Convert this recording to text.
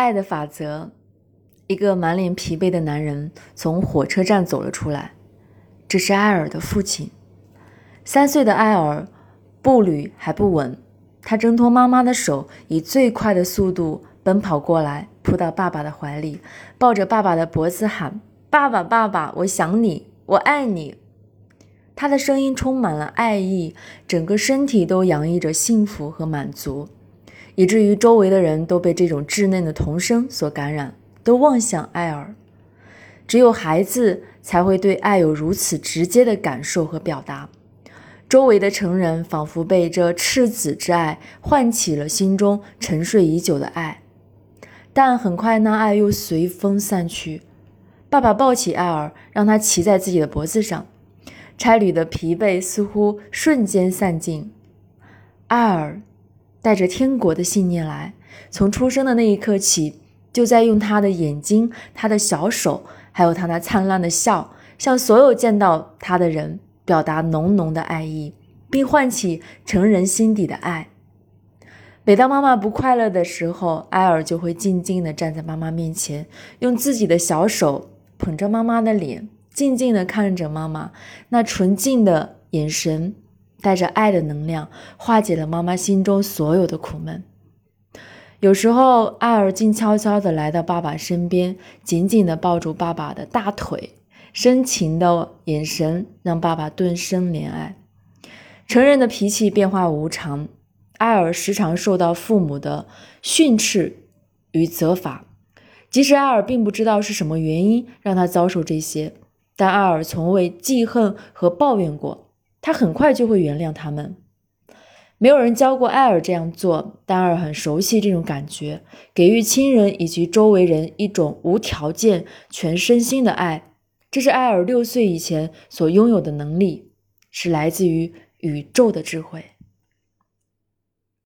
爱的法则。一个满脸疲惫的男人从火车站走了出来，这是艾尔的父亲。三岁的艾尔步履还不稳，他挣脱妈妈的手，以最快的速度奔跑过来，扑到爸爸的怀里，抱着爸爸的脖子喊：“爸爸，爸爸，我想你，我爱你。”他的声音充满了爱意，整个身体都洋溢着幸福和满足，以至于周围的人都被这种稚嫩的童声所感染。都望向爱儿，只有孩子才会对爱有如此直接的感受和表达。周围的成人仿佛被这赤子之爱唤起了心中沉睡已久的爱，但很快那爱又随风散去。爸爸抱起爱儿，让他骑在自己的脖子上，差旅的疲惫似乎瞬间散尽。爱儿带着天国的信念来，从出生的那一刻起。就在用他的眼睛、他的小手，还有他那灿烂的笑，向所有见到他的人表达浓浓的爱意，并唤起成人心底的爱。每当妈妈不快乐的时候，埃尔就会静静地站在妈妈面前，用自己的小手捧着妈妈的脸，静静地看着妈妈。那纯净的眼神，带着爱的能量，化解了妈妈心中所有的苦闷。有时候，艾尔静悄悄地来到爸爸身边，紧紧地抱住爸爸的大腿，深情的眼神让爸爸顿生怜爱。成人的脾气变化无常，艾尔时常受到父母的训斥与责罚，即使艾尔并不知道是什么原因让他遭受这些，但艾尔从未记恨和抱怨过，他很快就会原谅他们。没有人教过艾尔这样做，但尔很熟悉这种感觉，给予亲人以及周围人一种无条件、全身心的爱。这是艾尔六岁以前所拥有的能力，是来自于宇宙的智慧。